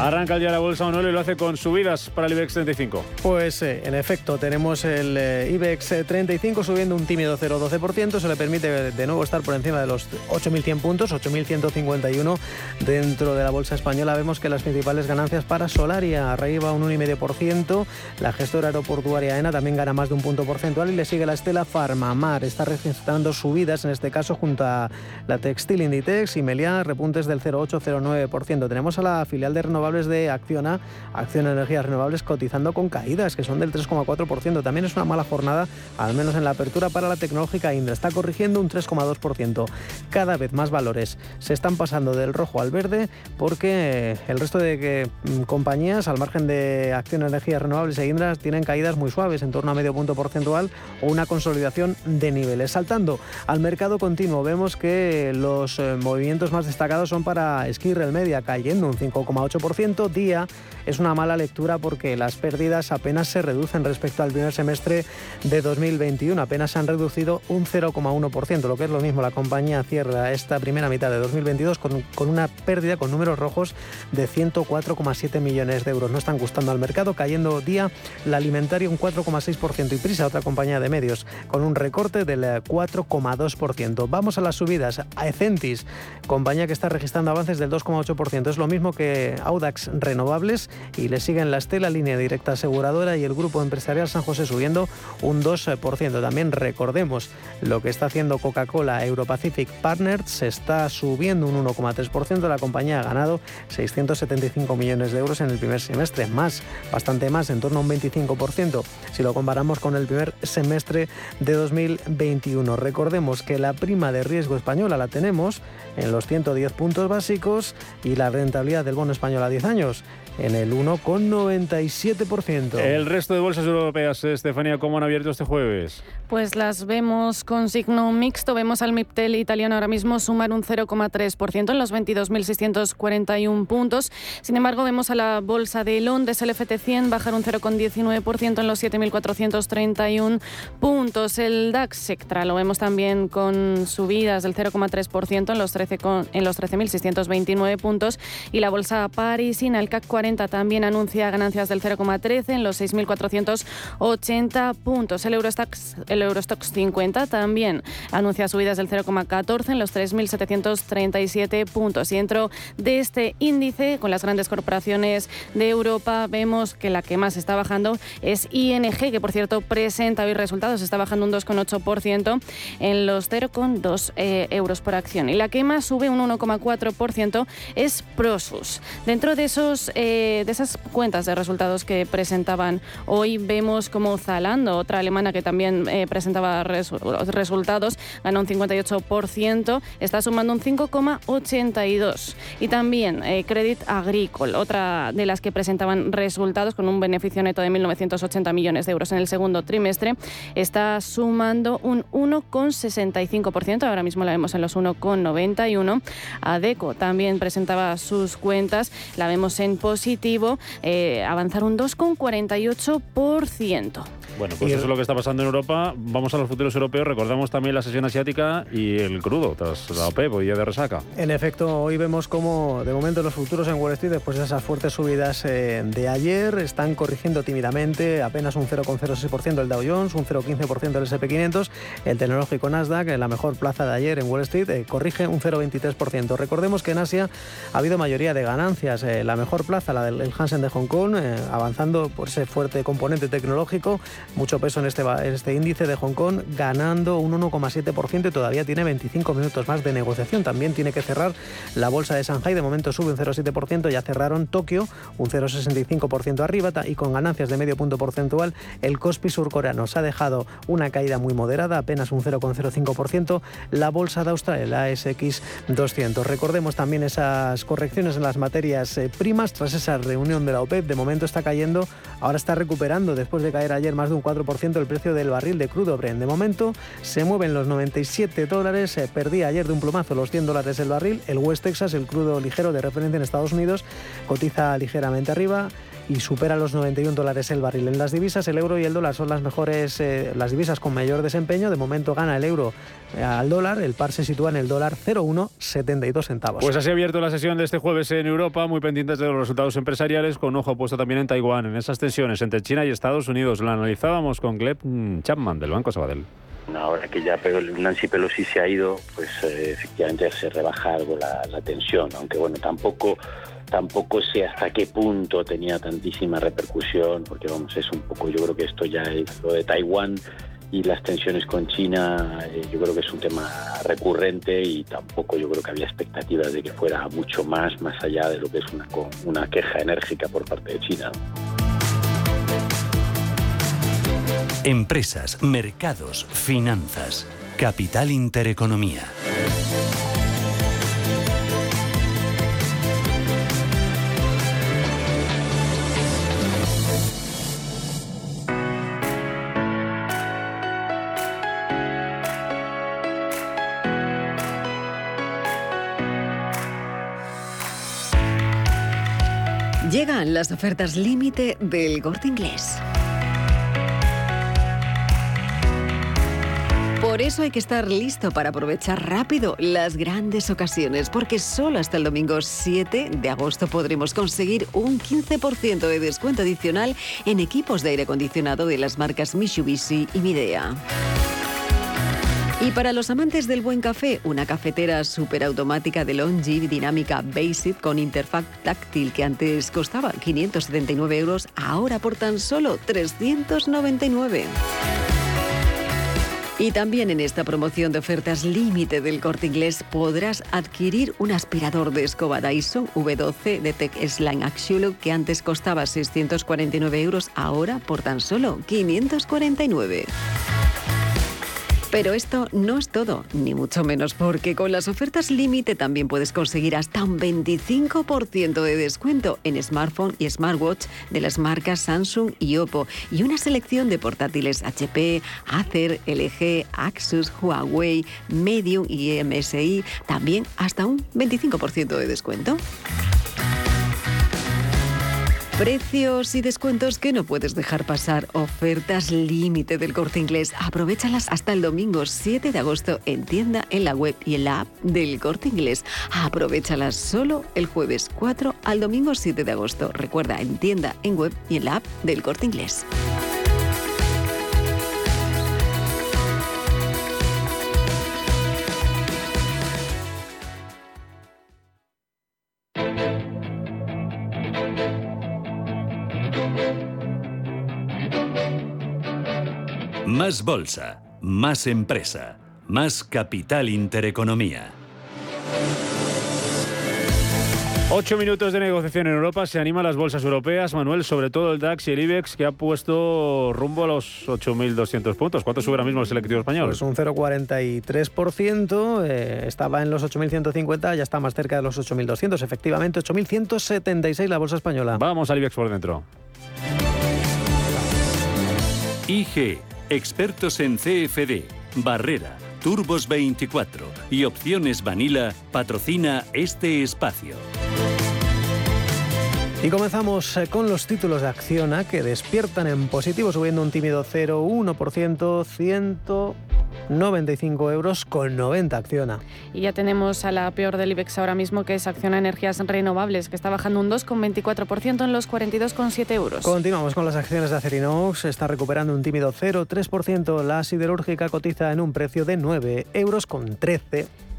Arranca el día la bolsa Manuel y lo hace con subidas para el IBEX 35. Pues eh, en efecto, tenemos el eh, IBEX 35 subiendo un tímido 0,12%. Se le permite de nuevo estar por encima de los 8.100 puntos, 8.151 dentro de la bolsa española. Vemos que las principales ganancias para Solaria arriba un 1,5%. La gestora aeroportuaria ENA también gana más de un punto porcentual y le sigue la estela Farmamar. Está registrando subidas, en este caso junto a la Textil Inditex y Meliá, repuntes del 0,8-0,9%. Tenemos a la filial de renovables de Acciona, Acciona Energías Renovables, cotizando con caídas que son del 3,4%. También es una mala jornada, al menos en la apertura para la tecnológica Indra. Está corrigiendo un 3,2%. Cada vez más valores se están pasando del rojo al verde porque el resto de mm, compañías, al margen de Acciona Energías Renovables e Indra, tienen caídas muy suaves, en torno a medio punto porcentual o una consolidación de niveles. Saltando al mercado continuo, vemos que los eh, movimientos más destacados son para Skirrel Media, cayendo un 5,8% día es una mala lectura porque las pérdidas apenas se reducen respecto al primer semestre de 2021, apenas se han reducido un 0,1%, lo que es lo mismo, la compañía cierra esta primera mitad de 2022 con, con una pérdida con números rojos de 104,7 millones de euros. No están gustando al mercado, cayendo día la alimentaria un 4,6% y Prisa, otra compañía de medios, con un recorte del 4,2%. Vamos a las subidas. A Ecentis, compañía que está registrando avances del 2,8%, es lo mismo que Audax Renovables y le siguen la Estela, Línea Directa Aseguradora y el Grupo Empresarial San José subiendo un 2%. También recordemos lo que está haciendo Coca-Cola Europacific Partners, se está subiendo un 1,3%. La compañía ha ganado 675 millones de euros en el primer semestre, más, bastante más, en torno a un 25%, si lo comparamos con el primer semestre de 2021. Recordemos que la prima de riesgo española la tenemos en los 110 puntos básicos y la rentabilidad del bono español a 10 años en el 1,97%. El resto de bolsas europeas, Estefanía, ¿cómo han abierto este jueves? Pues las vemos con signo mixto. Vemos al MIPTEL italiano ahora mismo sumar un 0,3% en los 22.641 puntos. Sin embargo, vemos a la bolsa de Londres, el FT100, bajar un 0,19% en los 7.431 puntos. El DAX Sectra lo vemos también con subidas del 0,3% en los 13.629 puntos. Y la bolsa parisina, el CAC 40, también anuncia ganancias del 0,13 en los 6.480 puntos. El Eurostox, el Eurostox 50 también anuncia subidas del 0,14 en los 3.737 puntos. Y dentro de este índice, con las grandes corporaciones de Europa, vemos que la que más está bajando es ING, que por cierto presenta hoy resultados, está bajando un 2,8% en los 0,2 eh, euros por acción. Y la que más sube un 1,4% es Prosus. Dentro de esos eh, de esas cuentas de resultados que presentaban hoy, vemos como Zalando, otra alemana que también eh, presentaba resultados, ganó un 58%, está sumando un 5,82%. Y también eh, Credit Agricole, otra de las que presentaban resultados con un beneficio neto de 1.980 millones de euros en el segundo trimestre, está sumando un 1,65%, ahora mismo la vemos en los 1,91%. Adeco también presentaba sus cuentas, la vemos en positivo positivo, eh, avanzar un 2,48%. Bueno, pues eso es lo que está pasando en Europa. Vamos a los futuros europeos. Recordamos también la sesión asiática y el crudo tras la OPEP, hoy día de resaca. En efecto, hoy vemos cómo de momento los futuros en Wall Street, después de esas fuertes subidas eh, de ayer, están corrigiendo tímidamente apenas un 0,06% el Dow Jones, un 0,15% el SP500, el tecnológico Nasdaq, en la mejor plaza de ayer en Wall Street, eh, corrige un 0,23%. Recordemos que en Asia ha habido mayoría de ganancias. Eh, la mejor plaza, la del Hansen de Hong Kong, avanzando por ese fuerte componente tecnológico mucho peso en este, este índice de Hong Kong, ganando un 1,7% y todavía tiene 25 minutos más de negociación. También tiene que cerrar la bolsa de Shanghai, de momento sube un 0,7%, ya cerraron Tokio un 0,65% arriba y con ganancias de medio punto porcentual. El Kospi surcoreano se ha dejado una caída muy moderada, apenas un 0,05%. La bolsa de Australia, la ASX 200. Recordemos también esas correcciones en las materias eh, primas tras esa reunión de la OPEP. De momento está cayendo, ahora está recuperando después de caer ayer más de un un 4% el precio del barril de crudo Brent. De momento se mueven los 97 dólares, perdía ayer de un plumazo los 100 dólares el barril. El West Texas, el crudo ligero de referencia en Estados Unidos, cotiza ligeramente arriba y supera los 91 dólares el barril. En las divisas, el euro y el dólar son las mejores, eh, las divisas con mayor desempeño. De momento gana el euro eh, al dólar, el par se sitúa en el dólar 0,172 centavos. Pues así ha abierto la sesión de este jueves en Europa, muy pendientes de los resultados empresariales, con ojo puesto también en Taiwán, en esas tensiones entre China y Estados Unidos. La analizábamos con Gleb Chapman del Banco Sabadell. Ahora que ya Nancy Pelosi se ha ido, pues eh, efectivamente se rebaja algo la, tensión, aunque bueno, tampoco tampoco sé hasta qué punto tenía tantísima repercusión, porque vamos, es un poco, yo creo que esto ya es lo de Taiwán y las tensiones con China, eh, yo creo que es un tema recurrente y tampoco yo creo que había expectativas de que fuera mucho más, más allá de lo que es una queja enérgica por parte de China. Empresas, mercados, finanzas. Capital Intereconomía. Llegan las ofertas límite del corte inglés. Por eso hay que estar listo para aprovechar rápido las grandes ocasiones, porque solo hasta el domingo 7 de agosto podremos conseguir un 15% de descuento adicional en equipos de aire acondicionado de las marcas Mitsubishi y Midea. Y para los amantes del buen café, una cafetera superautomática de Longi dinámica Basic con interfaz táctil que antes costaba 579 euros, ahora por tan solo 399. Y también en esta promoción de ofertas límite del corte inglés podrás adquirir un aspirador de escoba Dyson V12 de Tech Slime Axiolo que antes costaba 649 euros, ahora por tan solo 549. Pero esto no es todo, ni mucho menos, porque con las ofertas límite también puedes conseguir hasta un 25% de descuento en smartphone y smartwatch de las marcas Samsung y Oppo y una selección de portátiles HP, Acer, LG, Asus, Huawei, Medium y MSI, también hasta un 25% de descuento. Precios y descuentos que no puedes dejar pasar. Ofertas límite del corte inglés. Aprovechalas hasta el domingo 7 de agosto en tienda, en la web y en la app del corte inglés. Aprovechalas solo el jueves 4 al domingo 7 de agosto. Recuerda en tienda, en web y en la app del corte inglés. Más bolsa, más empresa, más capital intereconomía. Ocho minutos de negociación en Europa. Se animan las bolsas europeas, Manuel, sobre todo el DAX y el IBEX, que ha puesto rumbo a los 8.200 puntos. ¿Cuánto sube ahora mismo el selectivo español? Pues un 0,43%. Eh, estaba en los 8.150, ya está más cerca de los 8.200. Efectivamente, 8.176 la bolsa española. Vamos al IBEX por dentro. IG, expertos en CFD, Barrera, Turbos 24 y Opciones Vanilla, patrocina este espacio. Y comenzamos eh, con los títulos de Acciona que despiertan en positivo subiendo un tímido 0,1%, 195 euros con 90 Acciona. Y ya tenemos a la peor del IBEX ahora mismo que es Acciona Energías Renovables que está bajando un 2,24% en los 42,7 euros. Continuamos con las acciones de Acerinox, está recuperando un tímido 0,3%, la siderúrgica cotiza en un precio de 9 euros con 13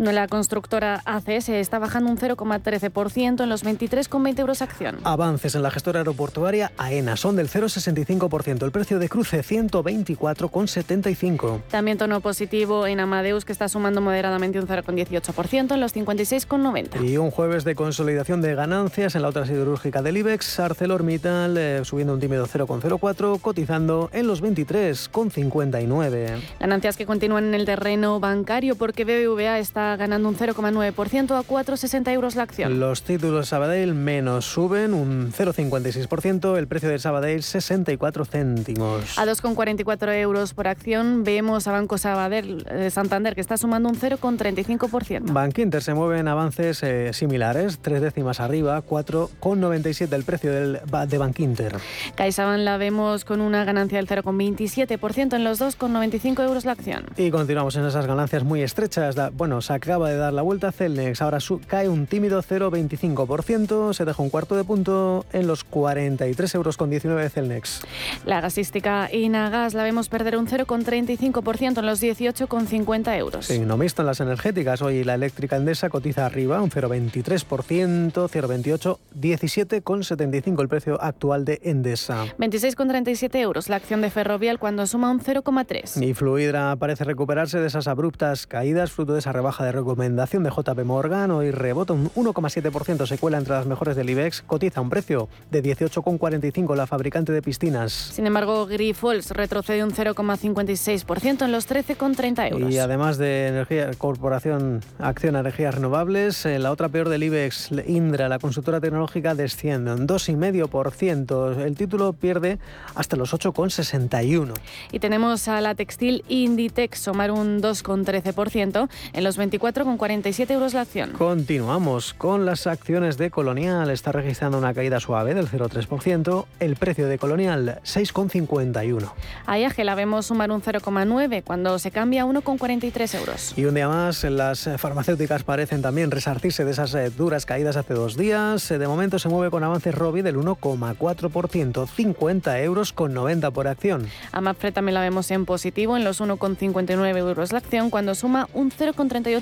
la constructora ACS está bajando un 0,13% en los 23,20 euros acción. Avances en la gestora aeroportuaria AENA son del 0,65%. El precio de cruce 124,75. También tono positivo en Amadeus que está sumando moderadamente un 0,18% en los 56,90. Y un jueves de consolidación de ganancias en la otra siderúrgica del IBEX, ArcelorMittal eh, subiendo un tímido 0,04, cotizando en los 23,59. Ganancias que continúan en el terreno bancario porque BBVA está está ganando un 0,9% a 4,60 euros la acción. Los títulos Sabadell menos suben un 0,56%, el precio de Sabadell 64 céntimos. A 2,44 euros por acción vemos a Banco Sabadell de Santander que está sumando un 0,35%. Bank Inter se mueve en avances eh, similares, tres décimas arriba, 4,97 el precio del, de Bank Inter. CaixaBank la vemos con una ganancia del 0,27% en los 2,95 euros la acción. Y continuamos en esas ganancias muy estrechas. Bueno, acaba de dar la vuelta Celnex, ahora cae un tímido 0,25%, se deja un cuarto de punto en los 43 euros con 19 de Celnex. La gasística Inagas la vemos perder un 0,35% en los 18,50 euros. Sí, no visto en las energéticas. Hoy la eléctrica Endesa cotiza arriba un 0,23%, 0,28, 17,75 el precio actual de Endesa. 26,37 euros la acción de Ferrovial cuando suma un 0,3. Y Fluidra parece recuperarse de esas abruptas caídas fruto de esa rebaja de recomendación de JP Morgan. Hoy rebota un 1,7%, se cuela entre las mejores del IBEX, cotiza un precio de 18,45 la fabricante de piscinas. Sin embargo, Grifols retrocede un 0,56% en los 13,30 euros. Y además de Energía Corporación Acción Energías Renovables, eh, la otra peor del IBEX, Indra, la consultora tecnológica, desciende un 2,5%. El título pierde hasta los 8,61. Y tenemos a la textil Inditex sumar un 2,13% en los 24,47 euros la acción. Continuamos con las acciones de Colonial. Está registrando una caída suave del 0,3%. El precio de Colonial 6,51. A IAG la vemos sumar un 0,9 cuando se cambia a 1,43 euros. Y un día más, las farmacéuticas parecen también resartirse de esas eh, duras caídas hace dos días. Eh, de momento se mueve con avances Robi del 1,4%, 50 euros con 90 por acción. A Mapfre también la vemos en positivo en los 1,59 euros la acción cuando suma un 0,38%.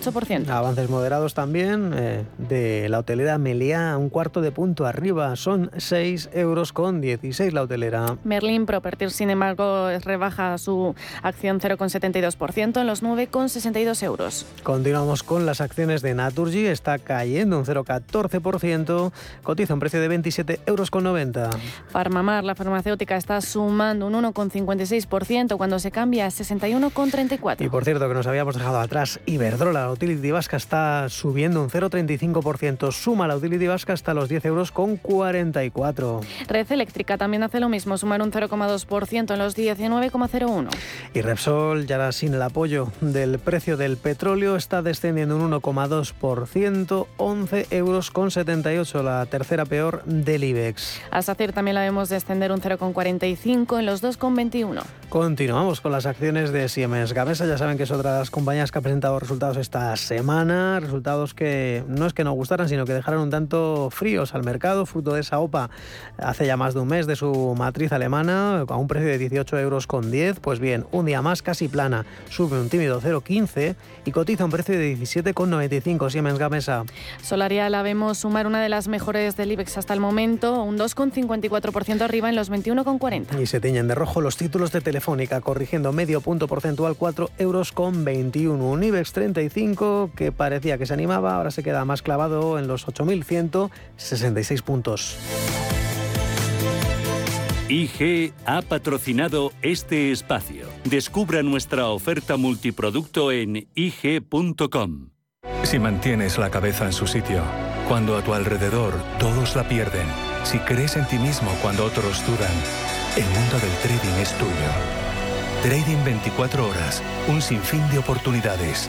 Avances moderados también eh, de la hotelera Meliá, un cuarto de punto arriba, son 6 euros con 16 la hotelera. Merlin Properties, sin embargo, rebaja su acción 0,72% en los 9,62 euros. Continuamos con las acciones de Naturgy, está cayendo un 0,14%, cotiza un precio de 27 euros con 90. Farmamar, la farmacéutica, está sumando un 1,56% cuando se cambia a 61,34. Y por cierto, que nos habíamos dejado atrás, Iberdrola, la utility vasca, está subiendo un 0,35%, suma la utility vasca hasta los 10 euros con 44. Red Eléctrica también hace lo mismo, sumar un 0,2% en los 19,01. Y Repsol, ya sin el apoyo del precio del petróleo, está descendiendo un 1,2%, 11 euros con 78, la tercera peor del IBEX. A SACIR también la vemos descender un 0,45 en los 2,21. Continuamos con las acciones de Siemens Gamesa, ya saben que es otra de las compañías que ha presentado resultados esta semana, resultados que no es que no gustaran, sino que dejaron un tanto fríos al mercado, fruto de esa OPA hace ya más de un mes de su matriz alemana, a un precio de 18 euros con 10, pues bien, un día más casi plana, sube un tímido 0,15 y cotiza un precio de 17,95 Siemens Gamesa. Solaria la vemos sumar una de las mejores del IBEX hasta el momento, un 2,54% arriba en los 21,40. Y se tiñen de rojo los títulos de Telefónica, corrigiendo medio punto porcentual 4 euros con 21. Un IBEX 35 que parecía que se animaba, ahora se queda más clavado en los 8.166 puntos. IG ha patrocinado este espacio. Descubra nuestra oferta multiproducto en IG.com. Si mantienes la cabeza en su sitio, cuando a tu alrededor todos la pierden, si crees en ti mismo cuando otros dudan, el mundo del trading es tuyo. Trading 24 horas, un sinfín de oportunidades.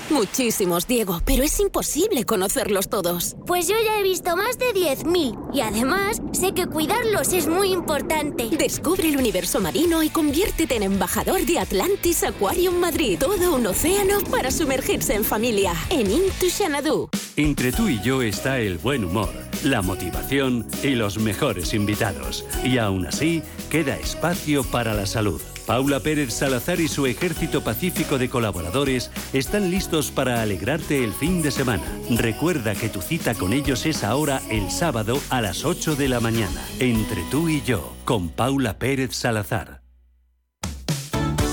Muchísimos, Diego, pero es imposible conocerlos todos. Pues yo ya he visto más de 10.000 y además sé que cuidarlos es muy importante. Descubre el universo marino y conviértete en embajador de Atlantis Aquarium Madrid. Todo un océano para sumergirse en familia. En Into Xanadu. Entre tú y yo está el buen humor, la motivación y los mejores invitados. Y aún así, queda espacio para la salud. Paula Pérez Salazar y su ejército pacífico de colaboradores están listos para alegrarte el fin de semana. Recuerda que tu cita con ellos es ahora el sábado a las 8 de la mañana, entre tú y yo, con Paula Pérez Salazar.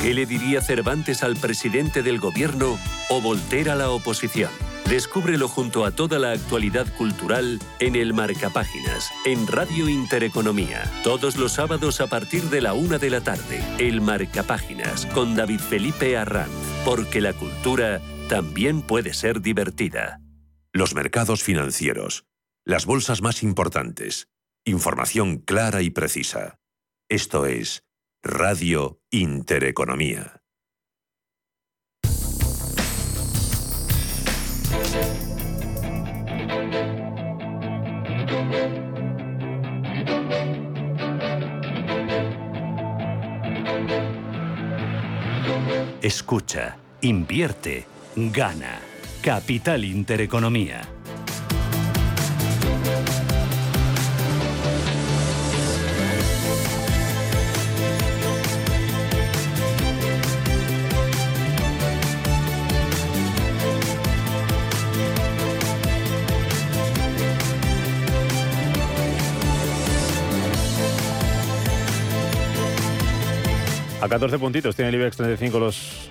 ¿Qué le diría Cervantes al presidente del gobierno o Volter a la oposición? Descúbrelo junto a toda la actualidad cultural en el Marcapáginas, en Radio Intereconomía. Todos los sábados a partir de la una de la tarde. El Marcapáginas con David Felipe Arranz. Porque la cultura también puede ser divertida. Los mercados financieros. Las bolsas más importantes. Información clara y precisa. Esto es Radio Intereconomía. Escucha, invierte, gana. Capital Intereconomía. A 14 puntitos tiene el IBEX 35 los,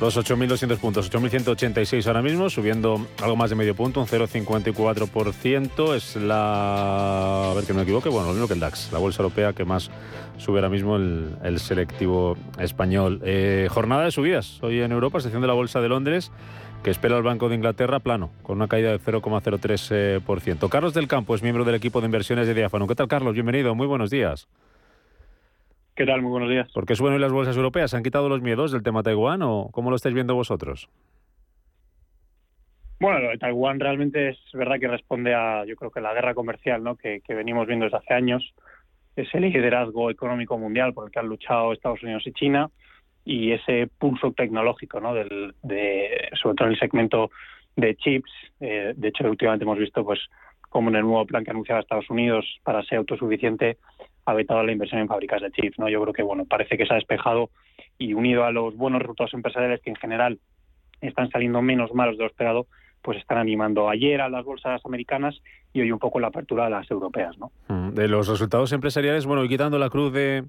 los 8.200 puntos, 8.186 ahora mismo, subiendo algo más de medio punto, un 0,54%. Es la, a ver que no me equivoque, bueno, lo mismo que el DAX, la bolsa europea que más sube ahora mismo el, el selectivo español. Eh, jornada de subidas hoy en Europa, sección de la bolsa de Londres que espera el Banco de Inglaterra plano, con una caída del 0,03%. Carlos del Campo es miembro del equipo de inversiones de Diáfano. ¿Qué tal, Carlos? Bienvenido, muy buenos días. ¿Qué tal? Muy buenos días. ¿Por qué suben hoy las bolsas europeas? ¿Se han quitado los miedos del tema Taiwán o cómo lo estáis viendo vosotros? Bueno, lo de Taiwán realmente es verdad que responde a, yo creo que la guerra comercial ¿no? que, que venimos viendo desde hace años, ese liderazgo económico mundial por el que han luchado Estados Unidos y China y ese pulso tecnológico, ¿no? Del, de, sobre todo en el segmento de chips. Eh, de hecho, últimamente hemos visto pues como en el nuevo plan que anunciaba Estados Unidos para ser autosuficiente ha vetado la inversión en fábricas de chips. ¿no? Yo creo que bueno parece que se ha despejado y unido a los buenos resultados empresariales que en general están saliendo menos malos de lo esperado, pues están animando ayer a las bolsas americanas y hoy un poco la apertura a las europeas. Mm, de los resultados empresariales, bueno, quitando la cruz de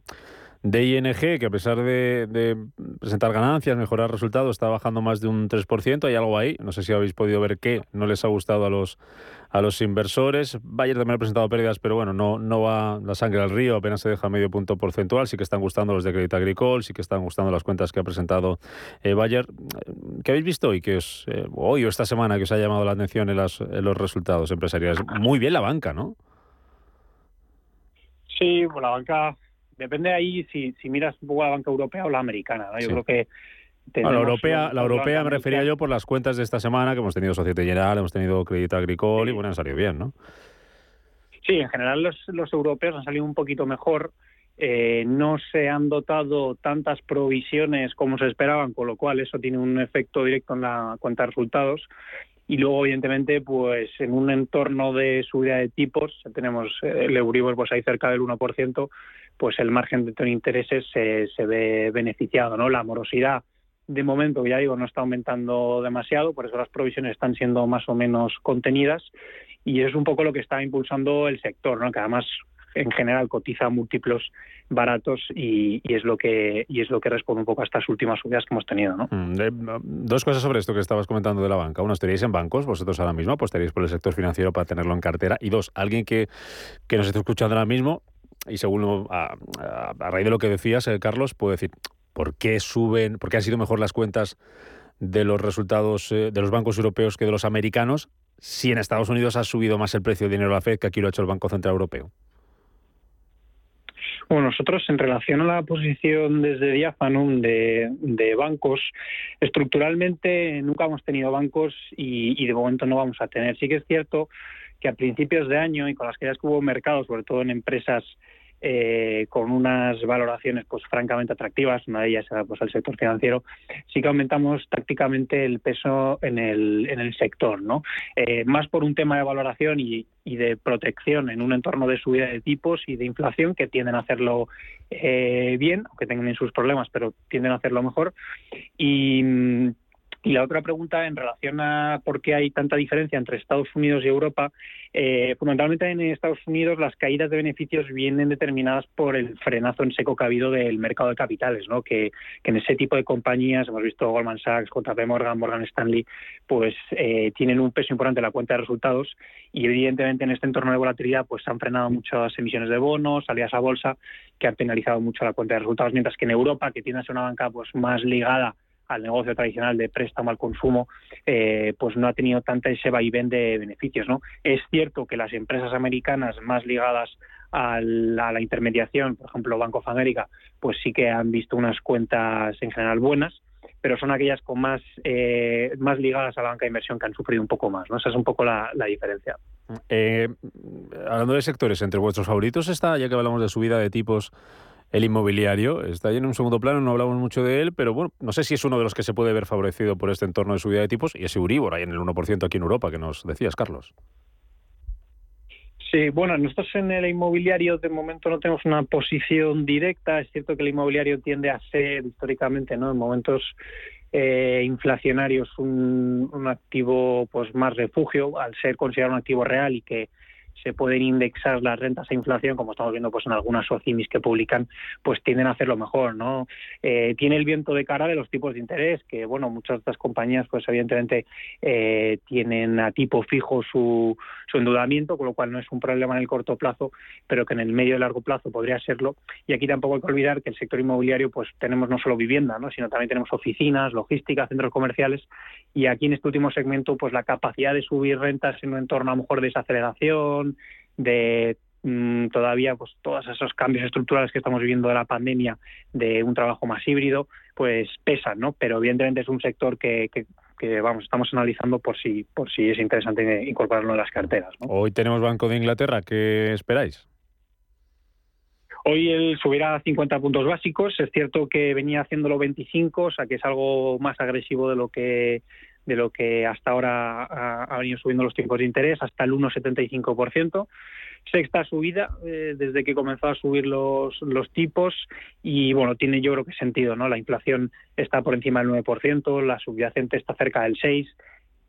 de ING, que a pesar de, presentar ganancias, mejorar resultados, está bajando más de un 3%. Hay algo ahí, no sé si habéis podido ver qué no les ha gustado a los a los inversores. Bayer también ha presentado pérdidas, pero bueno, no, no va la sangre al río, apenas se deja medio punto porcentual. Sí que están gustando los de Crédito Agricole, sí que están gustando las cuentas que ha presentado eh, Bayer. ¿Qué habéis visto hoy, que os, eh, hoy o esta semana que os ha llamado la atención en, los resultados empresariales? Muy bien la banca, ¿no? Sí, pues la banca depende ahí si, si miras un poco la banca europea o la americana. ¿no? Yo creo que la europea, la europea me refería yo por las cuentas de esta semana que hemos tenido Societe General, hemos tenido Crédito Agricole y bueno, han salido bien, ¿no? Sí, en general los, los europeos han salido un poquito mejor. Eh, no se han dotado tantas provisiones como se esperaban, con lo cual eso tiene un efecto directo en la cuenta de resultados. Y luego, evidentemente, pues en un entorno de subida de tipos, tenemos el Euribor pues ahí cerca del 1%, pues el margen de intereses se, se ve beneficiado, ¿no? La morosidad de momento, ya digo, no está aumentando demasiado, por eso las provisiones están siendo más o menos contenidas y es un poco lo que está impulsando el sector, ¿no? que además en general cotiza múltiplos baratos y, es lo que y es lo que responde un poco a estas últimas subidas que hemos tenido. ¿no? Mm, dos cosas sobre esto que estabas comentando de la banca. Uno, estaríais en bancos, vosotros ahora mismo apostaríais por el sector financiero para tenerlo en cartera. Y dos, alguien que, que nos esté escuchando ahora mismo y según a, raíz de lo que decías, eh, Carlos, puede decir, ¿por qué suben, por qué han sido mejor las cuentas de los resultados eh, de los bancos europeos que de los americanos si en Estados Unidos ha subido más el precio de dinero de la Fed que aquí lo ha hecho el Banco Central Europeo? Bueno, nosotros en relación a la posición desde Diafanum de, de bancos, estructuralmente nunca hemos tenido bancos y, y, de momento no vamos a tener. Sí que es cierto que a principios de año y con las caídas que hubo mercado, sobre todo en empresas eh, con unas valoraciones pues francamente atractivas, una de ellas era pues el sector financiero, sí que aumentamos tácticamente el peso en el, en el sector, ¿no? Eh, más por un tema de valoración y, y, de protección en un entorno de subida de tipos y de inflación que tienden a hacerlo eh, bien, aunque tengan sus problemas, pero tienden a hacerlo mejor. Y y la otra pregunta en relación a por qué hay tanta diferencia entre Estados Unidos y Europa, eh, fundamentalmente en Estados Unidos las caídas de beneficios vienen determinadas por el frenazo en seco que ha habido del mercado de capitales, ¿no? que, en ese tipo de compañías, hemos visto Goldman Sachs, JP Morgan, Morgan Stanley, pues eh, tienen un peso importante en la cuenta de resultados y evidentemente en este entorno de volatilidad pues han frenado muchas emisiones de bonos, salidas a bolsa que han penalizado mucho la cuenta de resultados, mientras que en Europa, que tiene a ser una banca pues más ligada al negocio tradicional de préstamo al consumo, eh, pues no ha tenido tanta ese vaivén de beneficios. ¿no? Es cierto que las empresas americanas más ligadas a la, intermediación, por ejemplo Bank of America, pues sí que han visto unas cuentas en general buenas, pero son aquellas con más, eh, más ligadas a la banca de inversión que han sufrido un poco más. ¿no? Esa es un poco la, diferencia. Eh, hablando de sectores, entre vuestros favoritos está, ya que hablamos de subida de tipos, el inmobiliario está ahí en un segundo plano, no hablamos mucho de él, pero bueno, no sé si es uno de los que se puede ver favorecido por este entorno de subida de tipos y ese Uribor ahí en el 1% aquí en Europa que nos decías, Carlos. Sí, bueno, nosotros en el inmobiliario de momento no tenemos una posición directa. Es cierto que el inmobiliario tiende a ser históricamente, ¿no? En momentos eh, inflacionarios un, un, activo pues más refugio al ser considerado un activo real y que se pueden indexar las rentas a inflación, como estamos viendo pues en algunas OCIMIS que publican, pues tienden a hacerlo mejor, ¿no? Eh, tiene el viento de cara de los tipos de interés, que bueno, muchas de estas compañías pues evidentemente eh, tienen a tipo fijo su, su endeudamiento, con lo cual no es un problema en el corto plazo, pero que en el medio y largo plazo podría serlo. Y aquí tampoco hay que olvidar que el sector inmobiliario pues tenemos no solo vivienda, ¿no? sino también tenemos oficinas, logística, centros comerciales y aquí en este último segmento pues la capacidad de subir rentas en un entorno a lo mejor de desaceleración, de mm, todavía pues todos esos cambios estructurales que estamos viviendo de la pandemia, de un trabajo más híbrido, pues pesan, ¿no? Pero evidentemente es un sector que, que, vamos, estamos analizando por si, por si es interesante incorporarlo en las carteras. Hoy tenemos Banco de Inglaterra, ¿qué esperáis? Hoy él subirá 50 puntos básicos. Es cierto que venía haciéndolo 25, o sea que es algo más agresivo de lo que de lo que hasta ahora ha, venido subiendo los tipos de interés, hasta el 1,75%. Sexta subida eh, desde que comenzó a subir los, los tipos y bueno, tiene yo creo que sentido, ¿no? La inflación está por encima del 9%, la subyacente está cerca del 6%,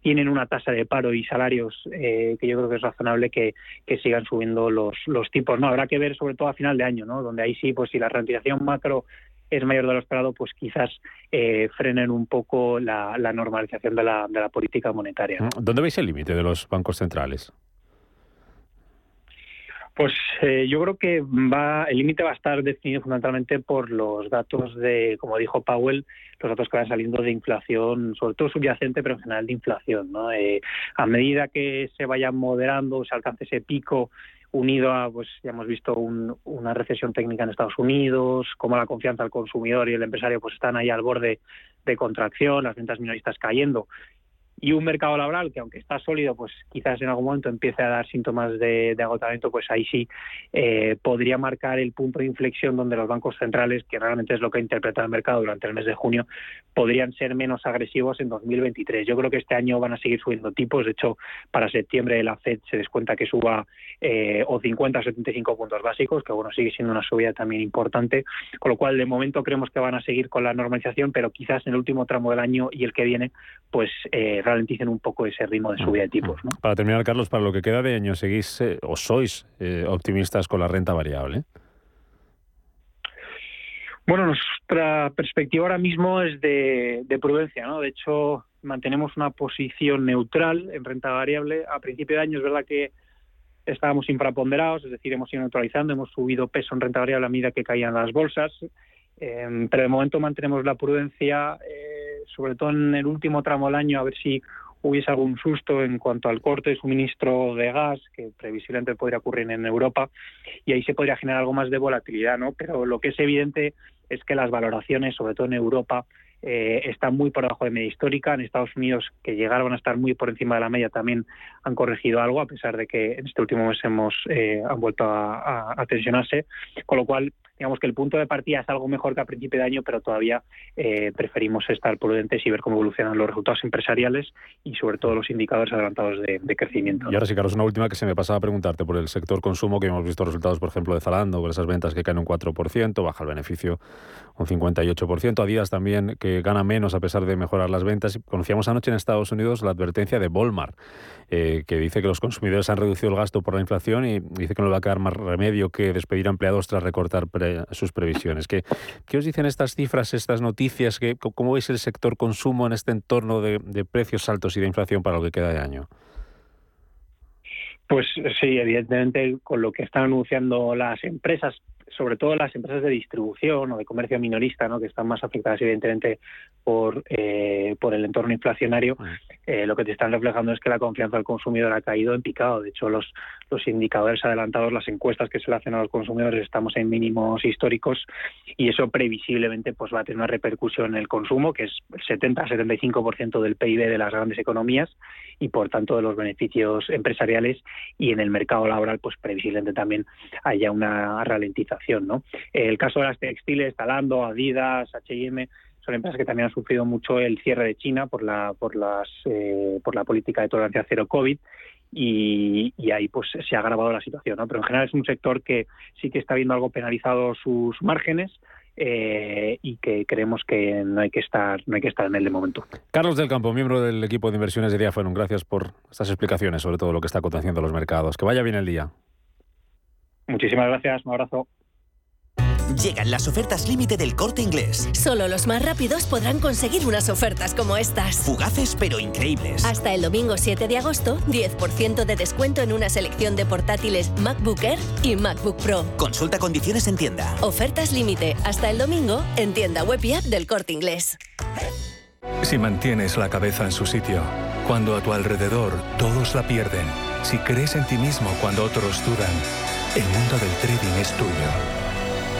tienen una tasa de paro y salarios eh, que yo creo que es razonable que, que, sigan subiendo los, los tipos. No, habrá que ver sobre todo a final de año, ¿no? Donde ahí sí, pues si la rentabilización macro es mayor de lo esperado, pues quizás eh, frenen un poco la, normalización de la, de la, política monetaria. ¿Dónde veis el límite de los bancos centrales? Pues eh, yo creo que va el límite va a estar definido fundamentalmente por los datos de, como dijo Powell, los datos que van saliendo de inflación, sobre todo subyacente, pero en general de inflación. ¿no? Eh, a medida que se vaya moderando, se alcance ese pico unido a, pues ya hemos visto una recesión técnica en Estados Unidos, como la confianza del consumidor y el empresario pues están ahí al borde de contracción, las ventas minoristas cayendo y un mercado laboral que aunque está sólido, pues quizás en algún momento empiece a dar síntomas de, agotamiento, pues ahí sí eh, podría marcar el punto de inflexión donde los bancos centrales, que realmente es lo que ha interpretado el mercado durante el mes de junio, podrían ser menos agresivos en 2023. Yo creo que este año van a seguir subiendo tipos. De hecho, para septiembre la Fed se descuenta que suba eh, o 50 o 75 puntos básicos, que bueno, sigue siendo una subida también importante. Con lo cual, de momento creemos que van a seguir con la normalización, pero quizás en el último tramo del año y el que viene, pues eh, ralenticen un poco ese ritmo de subida de tipos. ¿no? Para terminar, Carlos, para lo que queda de año, ¿seguís eh, o sois eh, optimistas con la renta variable? Bueno, nuestra perspectiva ahora mismo es de, de, prudencia, ¿no? De hecho, mantenemos una posición neutral en renta variable. A principio de año es verdad que estábamos infraponderados, es decir, hemos ido neutralizando, hemos subido peso en renta variable a medida que caían las bolsas, eh, pero de momento mantenemos la prudencia, eh, sobre todo en el último tramo del año, a ver si hubiese algún susto en cuanto al corte de suministro de gas, que previsiblemente podría ocurrir en Europa, y ahí se podría generar algo más de volatilidad, ¿no? Pero lo que es evidente es que las valoraciones, sobre todo en Europa, eh, están muy por debajo de media histórica. En Estados Unidos, que llegaron a estar muy por encima de la media, también han corregido algo, a pesar de que en este último mes hemos eh, han vuelto a, a, tensionarse. Con lo cual, digamos que el punto de partida es algo mejor que a principio de año, pero todavía eh, preferimos estar prudentes y ver cómo evolucionan los resultados empresariales y sobre todo los indicadores adelantados de, crecimiento. Y ahora sí, Carlos, una última que se me pasaba a preguntarte por el sector consumo, que hemos visto resultados, por ejemplo, de Zalando, con esas ventas que caen un 4%, baja el beneficio un 58%, Adidas también, que gana menos a pesar de mejorar las ventas. Conocíamos anoche en Estados Unidos la advertencia de Walmart, eh, que dice que los consumidores han reducido el gasto por la inflación y dice que no le va a quedar más remedio que despedir empleados tras recortar sus previsiones. ¿Qué, ¿Qué, os dicen estas cifras, estas noticias? Que, ¿Cómo veis el sector consumo en este entorno de, de precios altos y de inflación para lo que queda de año? Pues sí, evidentemente con lo que están anunciando las empresas, sobre todo las empresas de distribución o de comercio minorista, ¿no? que están más afectadas evidentemente por, eh, por el entorno inflacionario, eh, lo que te están reflejando es que la confianza del consumidor ha caído en picado. De hecho, los, los indicadores adelantados, las encuestas que se le hacen a los consumidores, estamos en mínimos históricos y eso previsiblemente pues va a tener una repercusión en el consumo, que es el 70-75% del PIB de las grandes economías y por tanto de los beneficios empresariales y en el mercado laboral pues previsiblemente también haya una ralentización. ¿No? El caso de las textiles, Talando, Adidas, H&M, son empresas que también han sufrido mucho el cierre de China por la por las eh, por la política de tolerancia cero covid y, y, ahí pues se ha agravado la situación ¿no? pero en general es un sector que sí que está viendo algo penalizado sus márgenes eh, y que creemos que no hay que estar no hay que estar en él de momento. Carlos del Campo, miembro del equipo de inversiones de Diafonum, gracias por estas explicaciones sobre todo lo que está aconteciendo en los mercados. Que vaya bien el día. Muchísimas gracias, un abrazo. Llegan las ofertas límite del corte inglés. Solo los más rápidos podrán conseguir unas ofertas como estas. Fugaces pero increíbles. Hasta el domingo 7 de agosto, 10% de descuento en una selección de portátiles MacBook Air y MacBook Pro. Consulta condiciones en tienda. Ofertas límite hasta el domingo en tienda web y app del corte inglés. Si mantienes la cabeza en su sitio, cuando a tu alrededor todos la pierden, si crees en ti mismo cuando otros dudan, el mundo del trading es tuyo.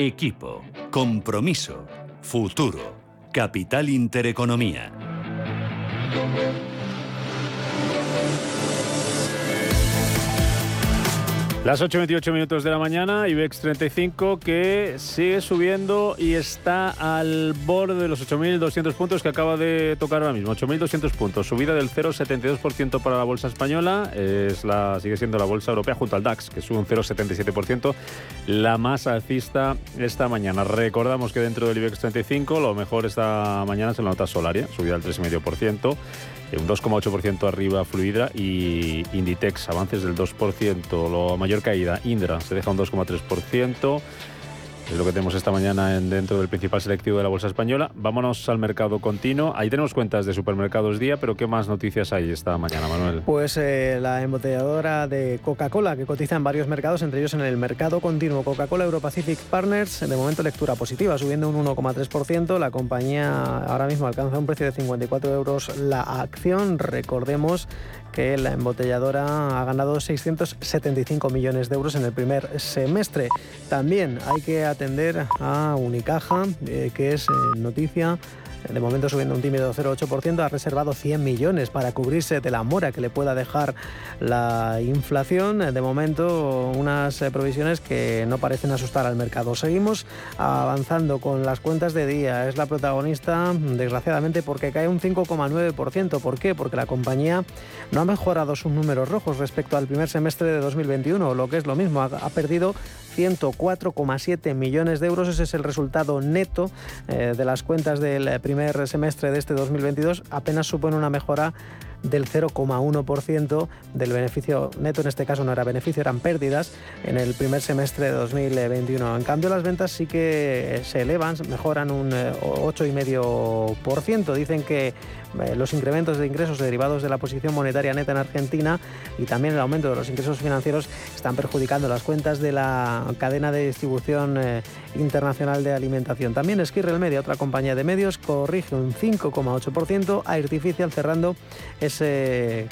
Equipo, compromiso, futuro, capital intereconomía. Las 8.28 minutos de la mañana, IBEX 35 que sigue subiendo y está al borde de los 8.200 puntos que acaba de tocar ahora mismo. 8.200 puntos, subida del 0,72% para la bolsa española, es la, sigue siendo la bolsa europea junto al DAX, que sube un 0,77%, la más alcista esta mañana. Recordamos que dentro del IBEX 35 lo mejor esta mañana es la nota solaria, subida del 3,5% un 2,8% arriba Fluidra y Inditex avances del 2%. Lo mayor caída, Indra se deja un 2,3%. Es lo que tenemos esta mañana en, dentro del principal selectivo de la Bolsa Española. Vámonos al mercado continuo. Ahí tenemos cuentas de supermercados día, pero ¿qué más noticias hay esta mañana, Manuel? Pues eh, la embotelladora de Coca-Cola, que cotiza en varios mercados, entre ellos en el mercado continuo. Coca-Cola Euro Pacific Partners, de momento lectura positiva, subiendo un 1,3%. La compañía ahora mismo alcanza un precio de 54 euros la acción. Recordemos que la embotelladora ha ganado 675 millones de euros en el primer semestre. También hay que atender a Unicaja, eh, que es eh, noticia de momento subiendo un tímido 0,8%, ha reservado 100 millones para cubrirse de la mora que le pueda dejar la inflación. De momento unas eh, provisiones que no parecen asustar al mercado. Seguimos avanzando con las cuentas de día. Es la protagonista, desgraciadamente, porque cae un 5,9%. ¿Por qué? Porque la compañía no ha mejorado sus números rojos respecto al primer semestre de 2021, lo que es lo mismo, ha, perdido 104,7 millones de euros. Ese es el resultado neto eh, de las cuentas del primer semestre de este 2022. Apenas supone una mejora del 0,1% del beneficio neto, en este caso no era beneficio, eran pérdidas en el primer semestre de 2021. En cambio, las ventas sí que se elevan, mejoran un 8,5%. Eh, Dicen que eh, los incrementos de ingresos derivados de la posición monetaria neta en Argentina y también el aumento de los ingresos financieros están perjudicando las cuentas de la cadena de distribución eh, internacional de alimentación. También Esquirrel Media, otra compañía de medios, corrige un 5,8%, Artificial cerrando ese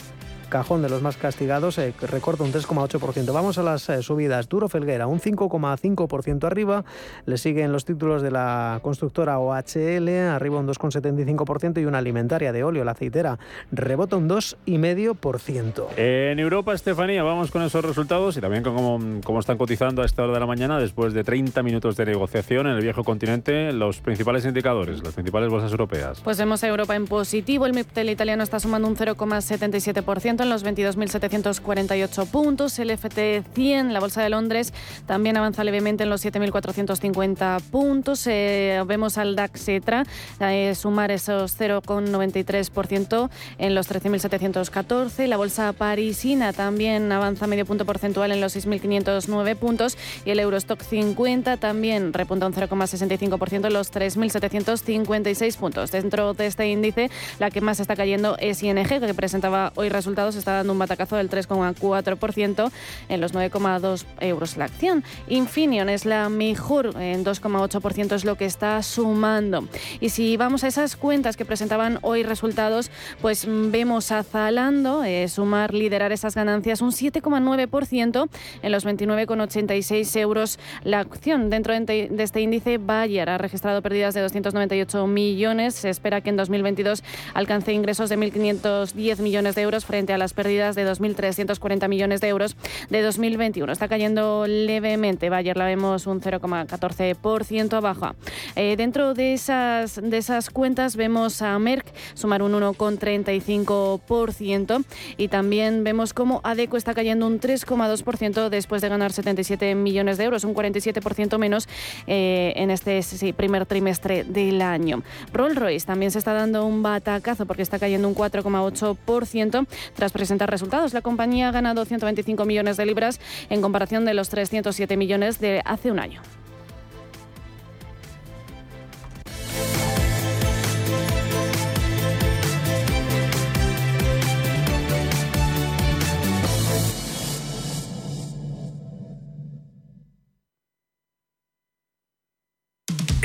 cajón de los más castigados, eh, recorta un 3,8%. Vamos a las eh, subidas. Duro Felguera, un 5,5% arriba. Le siguen los títulos de la constructora OHL, arriba un 2,75% y una alimentaria de óleo, la aceitera, rebota un 2,5%. En Europa, Estefanía, vamos con esos resultados y también con cómo, están cotizando a esta hora de la mañana después de 30 minutos de negociación en el viejo continente los principales indicadores, las principales bolsas europeas. Pues vemos a Europa en positivo. El MIPTEL italiano está sumando un 0,77% en los 22.748 puntos. El FT100, la Bolsa de Londres, también avanza levemente en los 7.450 puntos. Eh, vemos al DAX ETRA eh, sumar esos 0,93% en los 13.714. La Bolsa parisina también avanza medio punto porcentual en los 6.509 puntos. Y el Eurostock 50 también repunta un 0,65% en los 3.756 puntos. Dentro de este índice, la que más está cayendo es ING, que presentaba hoy resultados está dando un batacazo del 3,4% en los 9,2 euros la acción. Infineon es la mejor, en 2,8% es lo que está sumando. Y si vamos a esas cuentas que presentaban hoy resultados, pues vemos a Zalando eh, sumar, liderar esas ganancias un 7,9% en los 29,86 euros la acción. Dentro de este índice, Bayer ha registrado pérdidas de 298 millones. Se espera que en 2022 alcance ingresos de 1.510 millones de euros frente a las pérdidas de 2.340 millones de euros de 2021. Está cayendo levemente. Bayer la vemos un 0,14% abajo. Eh, dentro de esas, de esas cuentas vemos a Merck sumar un 1,35% y también vemos cómo Adeco está cayendo un 3,2% después de ganar 77 millones de euros, un 47% menos eh, en este primer trimestre del año. Rolls Royce también se está dando un batacazo porque está cayendo un 4,8% tras presentar resultados, la compañía ha ganado 125 millones de libras en comparación de los 307 millones de hace un año.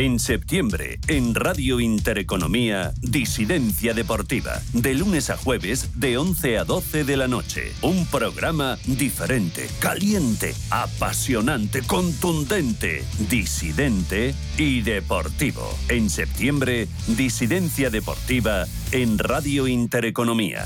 En septiembre, en Radio Intereconomía, Disidencia Deportiva. De lunes a jueves, de 11 a 12 de la noche. Un programa diferente, caliente, apasionante, contundente, disidente y deportivo. En septiembre, Disidencia Deportiva en Radio Intereconomía.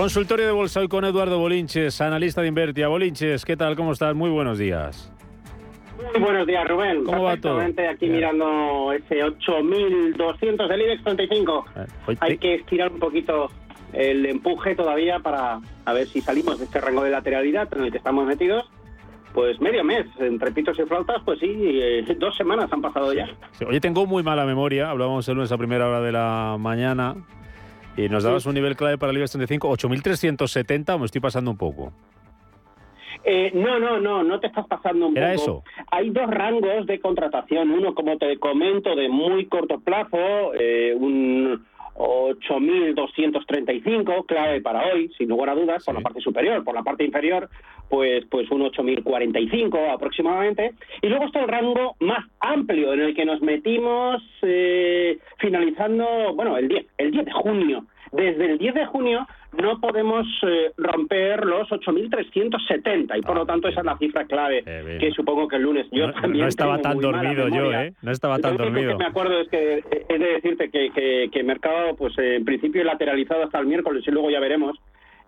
Consultorio de bolsa hoy con Eduardo Bolinches, analista de Invertia. Bolinches, ¿qué tal? ¿Cómo estás? Muy buenos días. Muy buenos días, Rubén. ¿Cómo va todo? aquí mirando ese 8.200 del IBEX 35. hoy Hay que estirar un poquito el empuje todavía para a ver si salimos de este rango de lateralidad en el que estamos metidos. Pues medio mes, entre pitos y flautas, pues sí, eh, dos semanas han pasado ya. Sí, Oye, tengo muy mala memoria. Hablábamos el lunes a primera hora de la mañana y nos dabas un nivel clave para el IBEX 35, 8.370, o me estoy pasando un poco. Eh, no, no, no, no te estás pasando un ¿Era poco. eso? Hay dos rangos de contratación. Uno, como te comento, de muy corto plazo, eh, un 8.235, clave para hoy, sin lugar a dudas, por la parte superior. Por la parte inferior, pues, pues un 8.045 aproximadamente. Y luego está el rango más amplio, en el que nos metimos eh, finalizando, bueno, el 10, el 10 de junio. Desde el 10 de junio no podemos eh, romper los 8.370 y por lo tanto esa es la cifra clave que supongo que el lunes yo No, también no estaba tan dormido yo. ¿eh? No estaba tan Lo único dormido. que me acuerdo es que eh, he de decirte que, que, que mercado, pues eh, en principio lateralizado hasta el miércoles y luego ya veremos.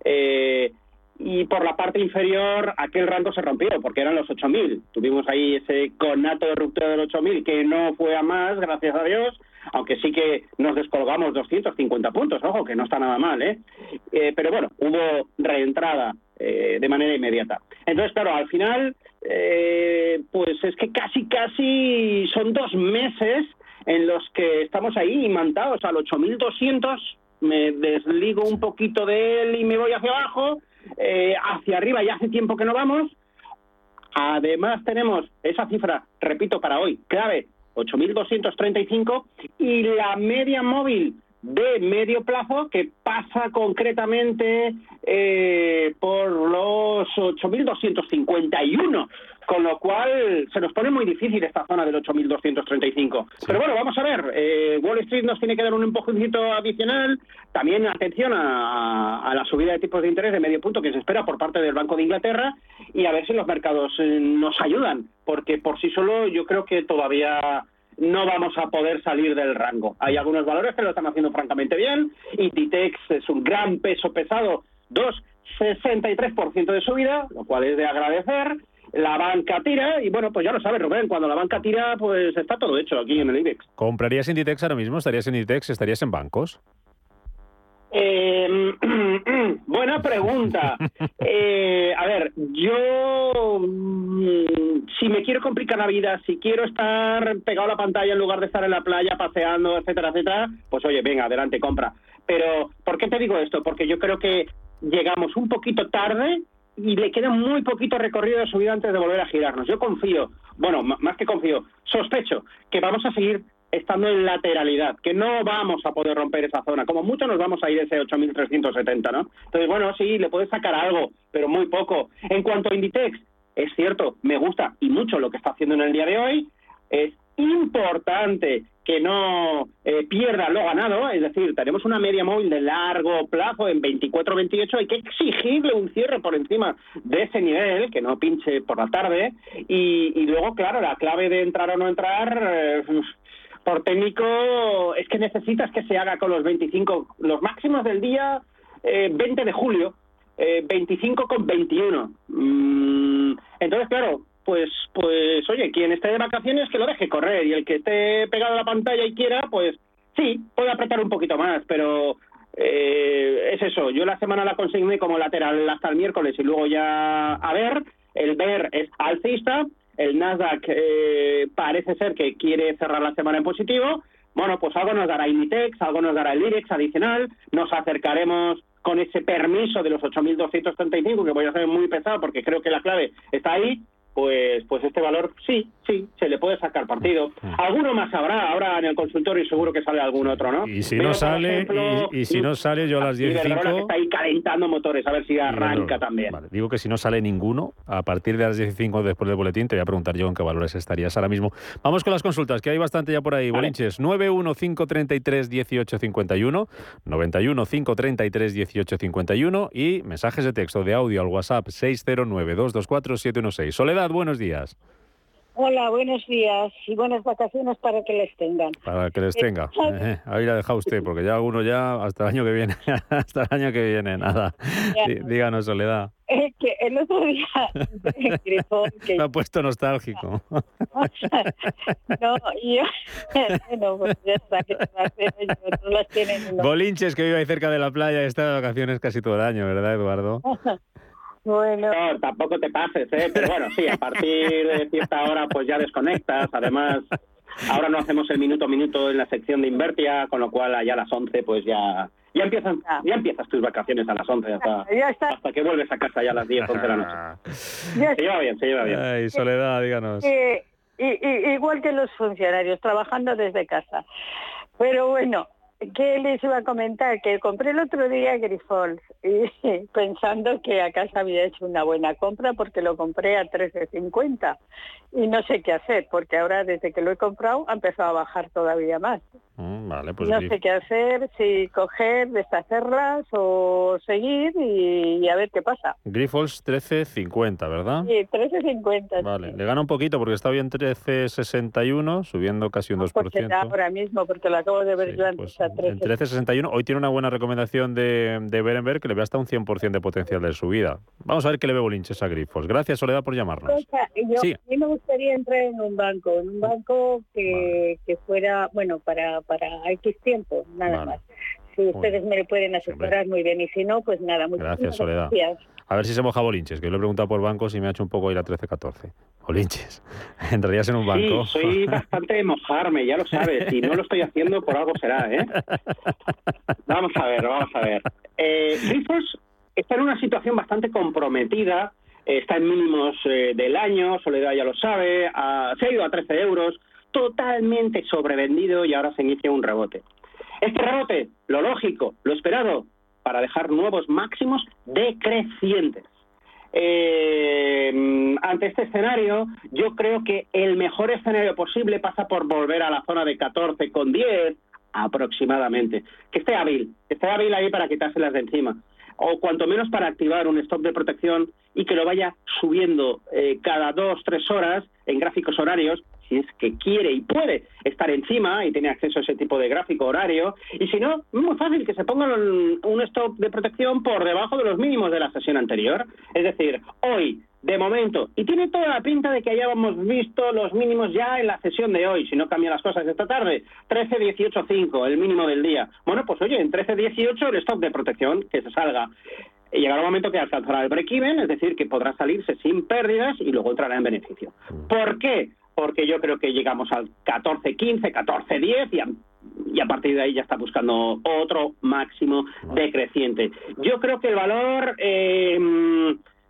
Eh, y por la parte inferior aquel rango se rompió porque eran los 8.000. Tuvimos ahí ese conato de ruptura del 8.000 que no fue a más, gracias a Dios, aunque sí que nos descolgamos 250 puntos, ojo, que no está nada mal, ¿eh? Eh, pero bueno, hubo reentrada eh, de manera inmediata. Entonces, claro, al final, eh, pues es que casi, casi son dos meses en los que estamos ahí imantados al 8.200, me desligo un poquito de él y me voy hacia abajo, eh, hacia arriba ya hace tiempo que no vamos, Además tenemos esa cifra, repito, para hoy, clave, 8.235 y la media móvil de medio plazo que pasa concretamente eh, por los 8.251, con lo cual se nos pone muy difícil esta zona del 8.235. Pero bueno, vamos a ver, eh, Wall Street nos tiene que dar un empujoncito adicional, también atención a, a la subida de tipos de interés de medio punto que se espera por parte del Banco de Inglaterra y a ver si los mercados eh, nos ayudan, porque por sí solo yo creo que todavía no vamos a poder salir del rango. Hay algunos valores que lo están haciendo francamente bien. Inditex es un gran peso pesado, 2,63% de subida, lo cual es de agradecer. La banca tira y bueno, pues ya lo sabes, Rubén, cuando la banca tira, pues está todo hecho aquí en el IBEX. ¿Comprarías Inditex ahora mismo? ¿Estarías en Inditex? ¿Estarías en bancos? Eh, buena pregunta. Eh, a ver, yo mm, si me quiero complicar la vida, si quiero estar pegado a la pantalla en lugar de estar en la playa paseando, etcétera, etcétera, pues oye, venga, adelante, compra. Pero, ¿por qué te digo esto? Porque yo creo que llegamos un poquito tarde y le queda muy poquito recorrido de subida antes de volver a girarnos. Yo confío, bueno, más que confío, sospecho que vamos a seguir estando en lateralidad, que no vamos a poder romper esa zona. Como mucho nos vamos a ir ese 8.370, ¿no? Entonces, bueno, sí, le puedes sacar algo, pero muy poco. En cuanto a Inditex, es cierto, me gusta y mucho lo que está haciendo en el día de hoy. Es importante que no eh, pierda lo ganado, es decir, tenemos una media móvil de largo plazo en 24-28, hay que exigirle un cierre por encima de ese nivel, que no pinche por la tarde, y, luego, claro, la clave de entrar o no entrar, eh, por técnico, es que necesitas que se haga con los 25, los máximos del día, 20 eh, de julio, 25 con 21. Mm, entonces, claro, pues, pues oye, quien esté de vacaciones que lo deje correr y el que esté pegado a la pantalla y quiera, pues sí, puede apretar un poquito más, pero eh, es eso. Yo la semana la consigné como lateral hasta el miércoles y luego ya a ver. El ver es alcista, el Nasdaq eh, parece ser que quiere cerrar la semana en positivo. Bueno, pues algo nos dará Inditex, algo nos dará el IREX adicional, nos acercaremos con ese permiso de los 8.235, que voy a ser muy pesado porque creo que la clave está ahí, pues pues este valor sí, sí, se le puede sacar partido. Mm. Alguno más habrá, ahora en el consultorio y seguro que sale algún otro, ¿no? Y si no sale, y, si no sale yo a las 10 que está ahí calentando motores, a ver si arranca también. digo que si no sale ninguno, a partir de las 15 después del boletín, te voy a preguntar yo en qué valores estarías ahora mismo. Vamos con las consultas, que hay bastante ya por ahí, Bolinches. 915331851, 915331851 y mensajes de texto de audio al WhatsApp 609224716. Soledad buenos días. Hola, buenos días y buenas vacaciones para que les tengan. Para que les tenga. Eh, ahí la deja usted, porque ya uno ya hasta el año que viene, hasta el año que viene, nada. Díganos, Soledad. Es que el otro día que... Me ha puesto nostálgico. no, yo... bueno, pues ya está, que las tienen... Bolinches que vive ahí cerca de la playa y está de vacaciones casi todo el año, ¿verdad, Eduardo? Bueno. No, tampoco te pases, ¿eh? Pero bueno, sí, a partir de cierta hora pues ya desconectas. Además, ahora no hacemos el minuto a minuto en la sección de Invertia, con lo cual allá a las 11 pues ya ya empiezan ya empiezas tus vacaciones a las 11 hasta, hasta que vuelves a casa ya a las 10, 11 de la noche. Se lleva bien, se lleva bien. Ay, Soledad, díganos. Eh, igual que los funcionarios, trabajando desde casa. Pero bueno, ¿Qué les iba a comentar? Que compré el otro día Grifols y pensando que a casa había hecho una buena compra porque lo compré a 13.50 y no sé qué hacer porque ahora desde que lo he comprado ha empezado a bajar todavía más. Mm, vale, pues no sé qué hacer, si coger, deshacerlas o seguir y, a ver qué pasa. Grifols 13.50, ¿verdad? Sí, 13.50. Vale, le gana un poquito porque está bien 13.61, subiendo casi un 2%. Pues ahora mismo porque lo acabo de ver yo antes pues en 13.61. Hoy tiene una buena recomendación de, de Berenberg que le ve hasta un 100% de potencial de subida. Vamos a ver qué le ve Bolinches a Grifos. Gracias, Soledad, por llamarnos. yo, A mí me gustaría entrar en un banco, en un banco que, que fuera, bueno, para, para X tiempo, nada más. Si ustedes me lo pueden asesorar muy bien y si no, pues nada, muchas gracias. Soledad. A ver si se moja Bolinches, que yo le he preguntado por bancos y me ha hecho un poco ir a 13-14. Bolinches, ¿entrarías en un banco? Sí, soy bastante de mojarme, ya lo sabes. Si no lo estoy haciendo, por algo será, ¿eh? Vamos a ver, vamos a ver. Eh, está en una situación bastante comprometida. Está en mínimos eh, del año, Soledad ya lo sabe. se ha ido a 13 euros, totalmente sobrevendido y ahora se inicia un rebote. Este rebote, lo lógico, lo esperado, para dejar nuevos máximos decrecientes. Eh, ante este escenario, yo creo que el mejor escenario posible pasa por volver a la zona de 14 con 10 aproximadamente. Que esté hábil, que esté hábil ahí para quitárselas de encima. O cuanto menos para activar un stop de protección y que lo vaya subiendo eh, cada dos, tres horas en gráficos horarios si es que quiere y puede estar encima y tiene acceso a ese tipo de gráfico horario. Y si no, es muy fácil que se ponga un stop de protección por debajo de los mínimos de la sesión anterior. Es decir, hoy de momento. Y tiene toda la pinta de que hayamos visto los mínimos ya en la sesión de hoy, si no cambian las cosas esta tarde. 13-18-5, el mínimo del día. Bueno, pues oye, en 13-18 el stop de protección, que se salga. Llegará un momento que alcanzará el break-even, es decir, que podrá salirse sin pérdidas y luego entrará en beneficio. ¿Por qué? Porque yo creo que llegamos al 14-15, 14-10 y a, y a partir de ahí ya está buscando otro máximo decreciente. Yo creo que el valor eh,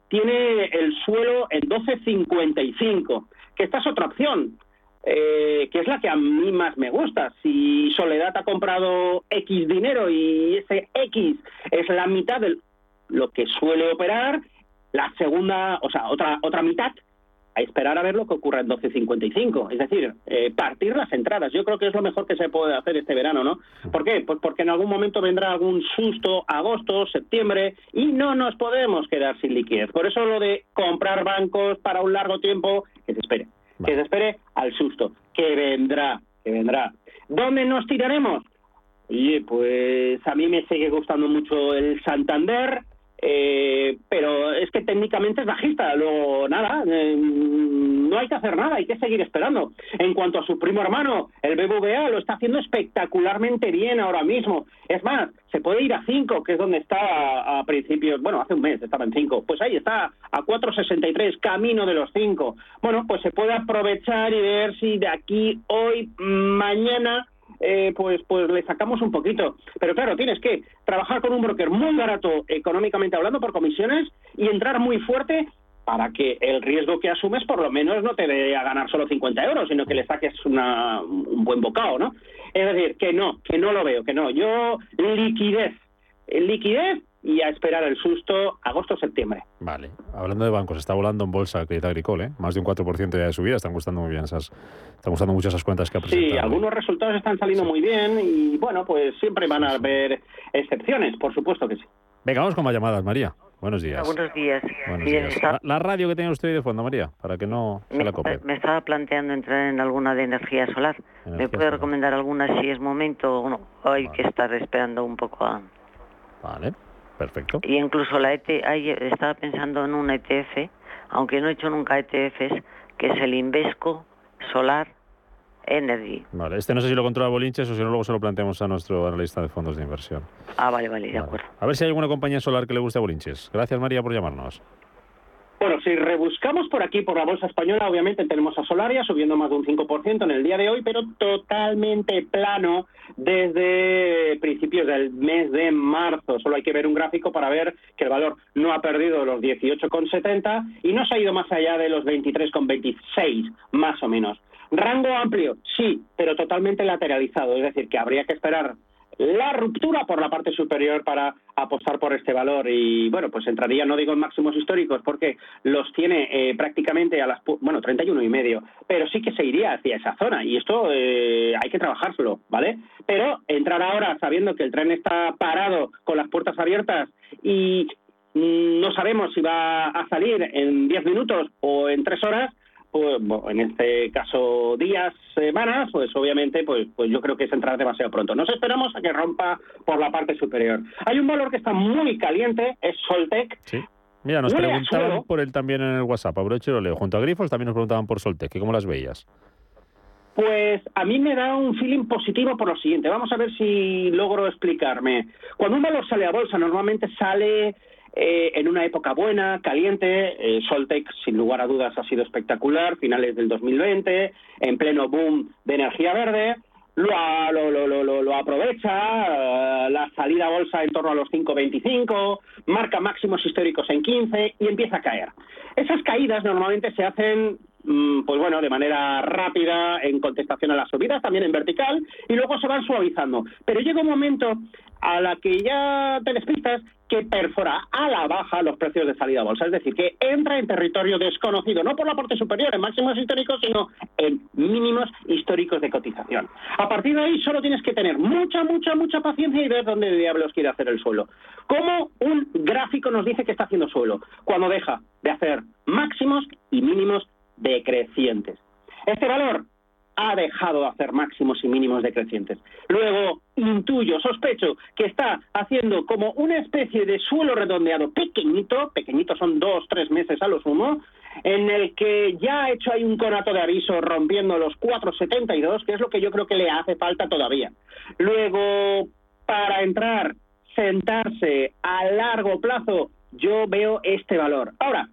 tiene el suelo en 12.55, que esta es otra opción. eh, que es la que a mí más me gusta. Si Soledad ha comprado X dinero y ese X es la mitad de lo que suele operar, la segunda, o sea, otra, otra mitad a esperar a ver lo que ocurra en 12.55, es decir, eh, partir las entradas. Yo creo que es lo mejor que se puede hacer este verano, ¿no? ¿Por qué? Pues porque en algún momento vendrá algún susto, agosto, septiembre, y no nos podemos quedar sin liquidez. Por eso lo de comprar bancos para un largo tiempo, que se espere, que se espere al susto, que vendrá, que vendrá. ¿Dónde nos tiraremos? Oye, pues a mí me sigue gustando mucho el Santander, eh, pero es que técnicamente es bajista, luego nada, eh, no hay que hacer nada, hay que seguir esperando. En cuanto a su primo hermano, el BBVA lo está haciendo espectacularmente bien ahora mismo. Es más, se puede ir a 5, que es donde estaba a principios, bueno, hace un mes estaba en 5, pues ahí está, a 4,63, camino de los 5. Bueno, pues se puede aprovechar y ver si de aquí, hoy, mañana eh, pues, pues le sacamos un poquito. Pero claro, tienes que trabajar con un broker muy barato económicamente hablando por comisiones y entrar muy fuerte para que el riesgo que asumes por lo menos no te dé a ganar solo 50 euros, sino que le saques una, un buen bocado, ¿no? Es decir, que no, que no lo veo, que no. Yo liquidez, liquidez y a esperar el susto agosto-septiembre. Vale. Hablando de bancos, está volando en bolsa Crédit Agricole, ¿eh? más de un 4% ya de subida, están gustando muy bien esas, están gustando mucho esas cuentas que ha presentado. Sí, algunos resultados están saliendo muy bien y bueno, pues siempre van a haber excepciones, por supuesto que sí. Venga, vamos con más llamadas, María. Buenos días. buenos días. Buenos días. La, la, radio que tiene usted de fondo, María, para que no se me, la copie. Me estaba planteando entrar en alguna de energía solar. Energía ¿Me puede solar. recomendar alguna si es momento o no? Hay que estar esperando un poco a... Vale, perfecto. Y incluso la ET, estaba pensando en un ETF, aunque no he hecho nunca ETFs, que es el Invesco Solar Energy. Vale, este no sé si lo controla Bolinches o si no luego se lo planteamos a nuestro analista de fondos de inversión. Ah, vale, vale, de acuerdo. A ver si hay alguna compañía solar que le guste a Bolinches. Gracias, María, por llamarnos. Bueno, si rebuscamos por aquí, por la bolsa española, obviamente tenemos a Solaria subiendo más de un 5% en el día de hoy, pero totalmente plano desde principios del mes de marzo. Solo hay que ver un gráfico para ver que el valor no ha perdido los 18,70 y no se ha ido más allá de los 23,26, más o menos. Rango amplio, sí, pero totalmente lateralizado, es decir, que habría que esperar la ruptura por la parte superior para apostar por este valor. Y bueno pues entraría no digo en máximos históricos porque los tiene eh, prácticamente a las bueno 31 y medio pero sí que se iría hacia esa zona y esto eh, hay que trabajárselo vale pero entrar ahora sabiendo que el tren está parado con las puertas abiertas y mm, no sabemos si va a salir en 10 minutos o en 3 horas pues, en este caso días, semanas, pues obviamente pues, pues yo creo que es entrar demasiado pronto. Nos esperamos a que rompa por la parte superior. Hay un valor que está muy caliente, es Soltec. Sí. Mira, nos Huele preguntaban por él también en el WhatsApp. Aprovecho y lo leo. Junto a Grifos también nos preguntaban por Soltec. que ¿Cómo las veías? Pues a mí me da un feeling positivo por lo siguiente. Vamos a ver si logro explicarme. Cuando un valor sale a bolsa, normalmente sale eh, en una época buena, caliente. Eh, Soltec, sin lugar a dudas, ha sido espectacular. Finales del 2020, en pleno boom de energía verde. Lo, aprovecha, eh, la salida bolsa en torno a los 5,25, marca máximos históricos en 15 y empieza a caer. Esas caídas normalmente se hacen mm, pues bueno, de manera rápida en contestación a las subidas, también en vertical, y luego se van suavizando. Pero llega un momento a la que ya te despistas que perfora a la baja los precios de salida a bolsa, es decir, que entra en territorio desconocido, no por la parte superior, en máximos históricos, sino en mínimos históricos de cotización. A partir de ahí solo tienes que tener mucha, mucha, mucha paciencia y ver dónde diablos quiere hacer el suelo. ¿Cómo un gráfico nos dice que está haciendo suelo? Cuando deja de hacer máximos y mínimos decrecientes. Este valor ha dejado de hacer máximos y mínimos decrecientes. Luego, intuyo, sospecho que está haciendo como una especie de suelo redondeado pequeñito, pequeñito son dos, tres meses a lo sumo, en el que ya ha hecho ahí un conato de aviso rompiendo los 4,72, que es lo que yo creo que le hace falta todavía. Luego, para entrar, sentarse a largo plazo, yo veo este valor. Ahora,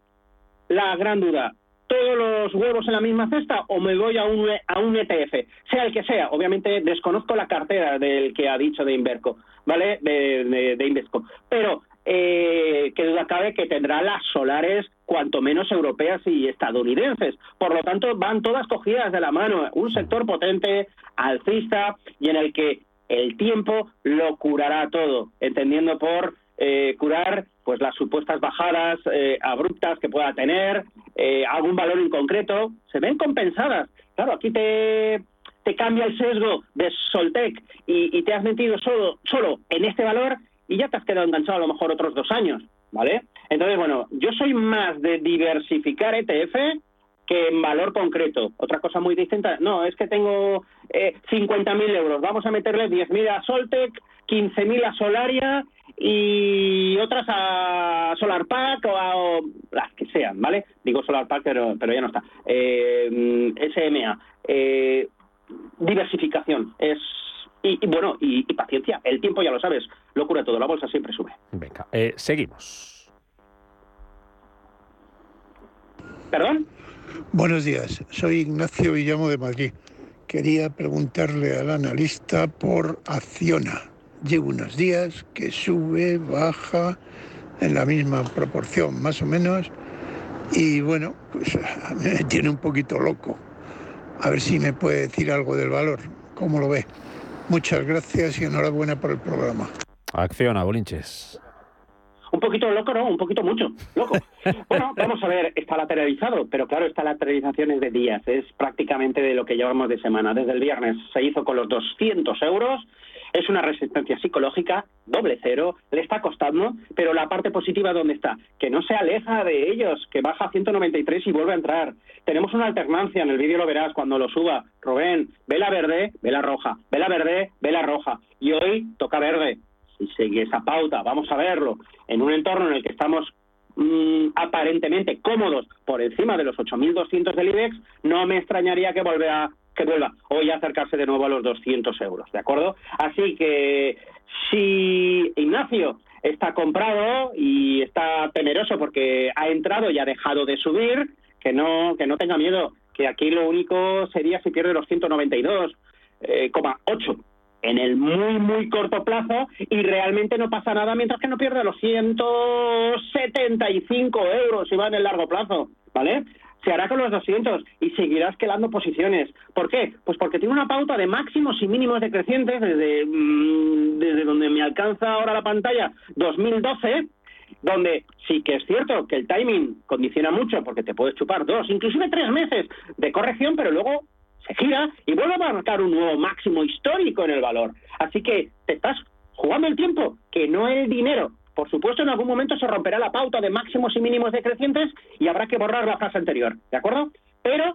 la gran duda, ¿todos los huevos en la misma cesta o me voy a un, a un ETF? Sea el que sea, obviamente desconozco la cartera del que ha dicho de Inverco, ¿vale? De Invesco. Pero eh, que duda cabe que tendrá las solares cuanto menos europeas y estadounidenses. Por lo tanto, van todas cogidas de la mano. Un sector potente, alcista y en el que el tiempo lo curará todo, entendiendo por eh, curar pues las supuestas bajadas eh, abruptas que pueda tener, eh, algún valor en concreto, se ven compensadas. Claro, aquí te, te cambia el sesgo de Soltec y, te has metido solo, solo en este valor y ya te has quedado enganchado a lo mejor otros dos años, ¿vale? Entonces, bueno, yo soy más de diversificar ETF que en valor concreto. Otra cosa muy distinta, no, es que tengo eh, 50.000 euros, vamos a meterle 10.000 a Soltec, 15.000 a Solaria y otras a Solar Pack o a o las que sean, ¿vale? Digo Solar Pack, pero, pero ya no está. Eh, SMA. Eh, diversificación. Es y, y bueno, y, y paciencia. El tiempo, ya lo sabes, lo cura todo. La bolsa siempre sube. Venga, eh, seguimos. ¿Perdón? Buenos días, soy Ignacio Villamo de Madrid. Quería preguntarle al analista por Acciona. Llevo unos días que sube, baja en la misma proporción, más o menos. Y bueno, pues me tiene un poquito loco. A ver si me puede decir algo del valor. ¿Cómo lo ve? Muchas gracias y enhorabuena por el programa. Acciona, Bolinches. Un poquito loco, ¿no? Un poquito mucho, loco. Bueno, vamos a ver, está lateralizado, pero claro, esta lateralización es de días, es prácticamente de lo que llevamos de semana. Desde el viernes se hizo con los 200 euros, es una resistencia psicológica, doble cero, le está costando, pero la parte positiva, ¿dónde está? Que no se aleja de ellos, que baja a 193 y vuelve a entrar. Tenemos una alternancia, en el vídeo lo verás cuando lo suba. Rubén, vela verde, vela roja, vela verde, vela roja. Y hoy toca verde, si sigue esa pauta, vamos a verlo, en un entorno en el que estamos mm, aparentemente cómodos por encima de los 8.200 del IBEX, no me extrañaría que vuelva, que vuelva hoy a acercarse de nuevo a los 200 euros, ¿de acuerdo? Así que si Ignacio está comprado y está temeroso porque ha entrado y ha dejado de subir, que no, que no tenga miedo, que aquí lo único sería si pierde los 192,8 eh, en el muy, muy corto plazo y realmente no pasa nada mientras que no pierde los 175 euros si va en el largo plazo, ¿vale? Se hará con los 200 y seguirá esquelando posiciones. ¿Por qué? Pues porque tiene una pauta de máximos y mínimos decrecientes desde, mmm, desde donde me alcanza ahora la pantalla 2012 donde sí que es cierto que el timing condiciona mucho porque te puedes chupar dos, inclusive tres meses de corrección, pero luego se gira y vuelve a marcar un nuevo máximo histórico en el valor. Así que te estás jugando el tiempo, que no el dinero. Por supuesto, en algún momento se romperá la pauta de máximos y mínimos decrecientes y habrá que borrar la frase anterior, ¿de acuerdo? Pero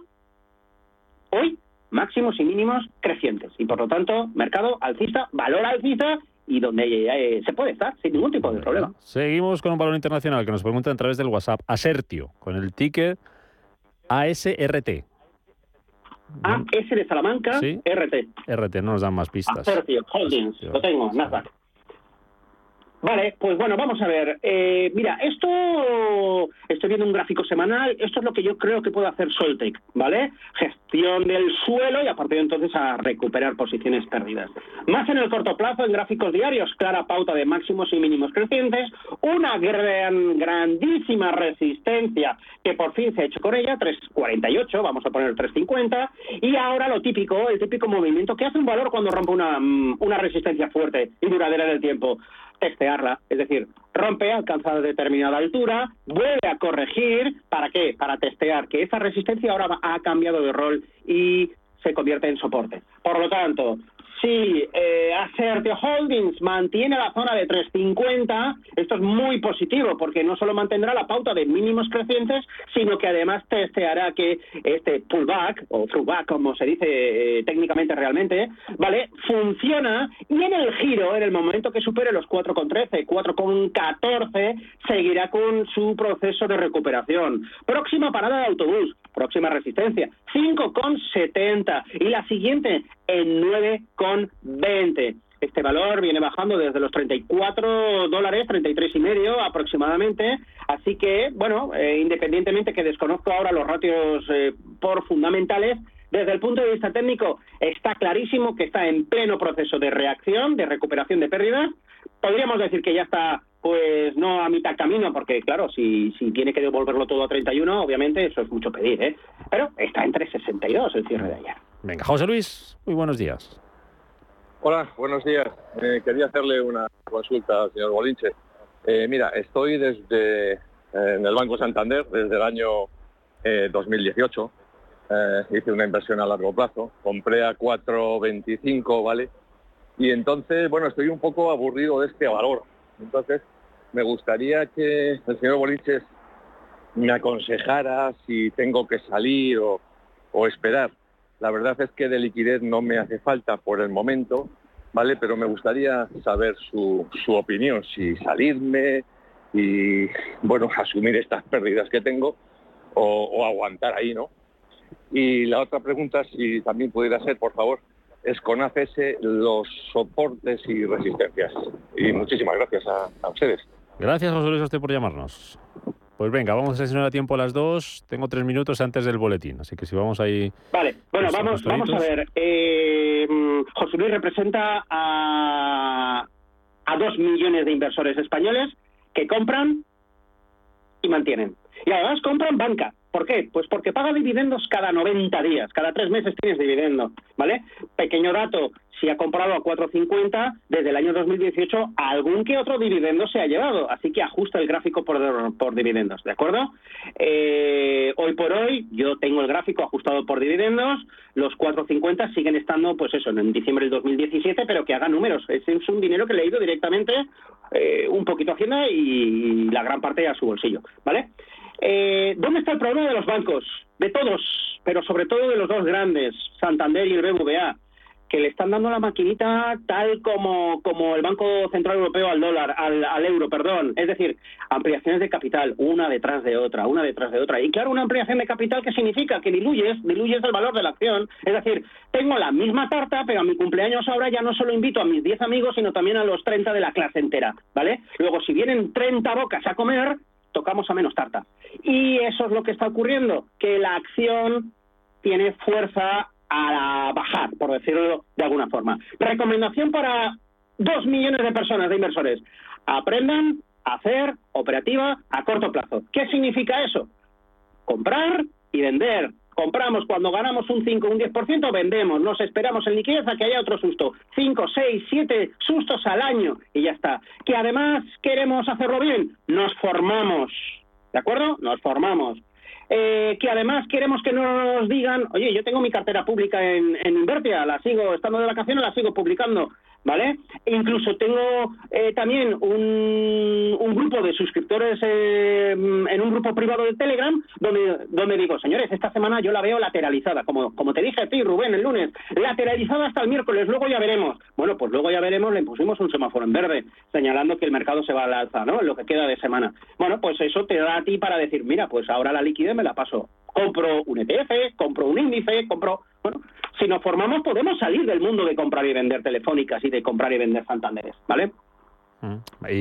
hoy máximos y mínimos crecientes y por lo tanto mercado alcista, valor alcista y donde eh, se puede estar sin ningún tipo de problema. Seguimos con un valor internacional que nos preguntan a través del WhatsApp. Asertio, con el ticket ASRT. AS de Salamanca, Sí. RT. RT, no nos dan más pistas. Acertio, Holdings, lo tengo, Nasdaq. Vale, pues bueno, vamos a ver. Eh, mira, esto, estoy viendo un gráfico semanal, esto es lo que yo creo que puede hacer Soltec, ¿vale? Gestión del suelo y a partir de entonces a recuperar posiciones perdidas. Más en el corto plazo, en gráficos diarios, clara pauta de máximos y mínimos crecientes, una gran, grandísima resistencia que por fin se ha hecho con ella, 3.48, vamos a poner 3.50, y ahora lo típico, el típico movimiento que hace un valor cuando rompe una, mm, una resistencia fuerte y duradera en el tiempo testearla, es decir, rompe, alcanza determinada altura, vuelve a corregir, ¿para qué? Para testear que esa resistencia ahora ha cambiado de rol y se convierte en soporte. Por lo tanto, si eh, Acertio Holdings mantiene la zona de 350, esto es muy positivo porque no solo mantendrá la pauta de mínimos crecientes, sino que además testeará que este pullback o throwback, como se dice eh, técnicamente realmente, ¿vale? Funciona y en el giro, en el momento que supere los 4,13, 4,14, seguirá con su proceso de recuperación. Próxima parada de autobús, próxima resistencia, 5,70 y la siguiente en 9,20. Este valor viene bajando desde los 34 dólares, 33 y medio aproximadamente. Así que, bueno, eh, independientemente que desconozco ahora los ratios eh, por fundamentales, desde el punto de vista técnico está clarísimo que está en pleno proceso de reacción, de recuperación de pérdidas. Podríamos decir que ya está pues no a mitad camino, porque claro, si, si tiene que devolverlo todo a 31, obviamente eso es mucho pedir, ¿eh? Pero está entre 62 el cierre de ayer. Venga, José Luis, muy buenos días. Hola, buenos días. Eh, quería hacerle una consulta al señor Bolinche. Eh, mira, estoy desde eh, en el Banco Santander desde el año 2018. hice una inversión a largo plazo, compré a 4.25, ¿vale? Y entonces, bueno, estoy un poco aburrido de este valor. Entonces, me gustaría que el señor Bolinches me aconsejara si tengo que salir o, esperar. La verdad es que de liquidez no me hace falta por el momento, ¿vale? Pero me gustaría saber su, opinión, si salirme y, bueno, asumir estas pérdidas que tengo o, aguantar ahí, ¿no? Y la otra pregunta, si también pudiera ser, por favor, es con ACS los soportes y resistencias. Y muchísimas gracias a ustedes. Gracias, José Luis, a usted por llamarnos. Pues venga, vamos a sesionar a tiempo a las dos. Tengo tres minutos antes del boletín, así que si vamos ahí... Vale, bueno, vamos a ver. Eh, José Luis representa a, a dos millones de inversores españoles que compran y mantienen. Y además compran banca. ¿Por qué? Pues porque paga dividendos cada 90 días, cada tres meses tienes dividendo, ¿vale? Pequeño dato, si ha comprado a 4.50, desde el año 2018 algún que otro dividendo se ha llevado, así que ajusta el gráfico por, dividendos, ¿de acuerdo? Eh, hoy por hoy yo tengo el gráfico ajustado por dividendos, los 4.50 siguen estando, pues eso, en diciembre del 2017, pero que haga números, ese es un dinero que le he ido directamente eh, un poquito a Hacienda y la gran parte a su bolsillo, ¿vale? Eh, ¿Dónde está el problema de los bancos? De todos, pero sobre todo de los dos grandes, Santander y el BBVA, que le están dando la maquinita tal como, como el Banco Central Europeo al dólar, al, al euro, perdón. Es decir, ampliaciones de capital, una detrás de otra, una detrás de otra. Y claro, una ampliación de capital que significa que diluyes, diluyes el valor de la acción. Es decir, tengo la misma tarta, pero a mi cumpleaños ahora ya no solo invito a mis 10 amigos, sino también a los 30 de la clase entera, ¿vale? Luego, si vienen 30 bocas a comer, tocamos a menos tarta. Y eso es lo que está ocurriendo, que la acción tiene fuerza a bajar, por decirlo de alguna forma. Recomendación para dos millones de personas, de inversores. Aprendan a hacer operativa a corto plazo. ¿Qué significa eso? Comprar y vender. Compramos cuando ganamos un 5 o un 10%, vendemos. Nos esperamos en liquidez a que haya otro susto. 5, 6, 7 sustos al año y ya está. Que además queremos hacerlo bien, nos formamos. ¿De acuerdo? Nos formamos. Eh, que además queremos que no nos digan, oye, yo tengo mi cartera pública en, en Invertia, la sigo, estando de vacaciones, la sigo publicando, ¿vale? E incluso tengo eh, también un, un grupo de suscriptores eh, en un grupo privado de Telegram donde, donde digo, señores, esta semana yo la veo lateralizada, como, como te dije a ti, Rubén, el lunes, lateralizada hasta el miércoles, luego ya veremos. Bueno, pues luego ya veremos, le pusimos un semáforo en verde, señalando que el mercado se va al alza, ¿no? Lo que queda de semana. Bueno, pues eso te da a ti para decir, mira, pues ahora la liquidez me la paso. Compro un ETF, compro un índice, compro... Bueno, si nos formamos podemos salir del mundo de comprar y vender telefónicas y de comprar y vender Santanderes, ¿vale? Mm.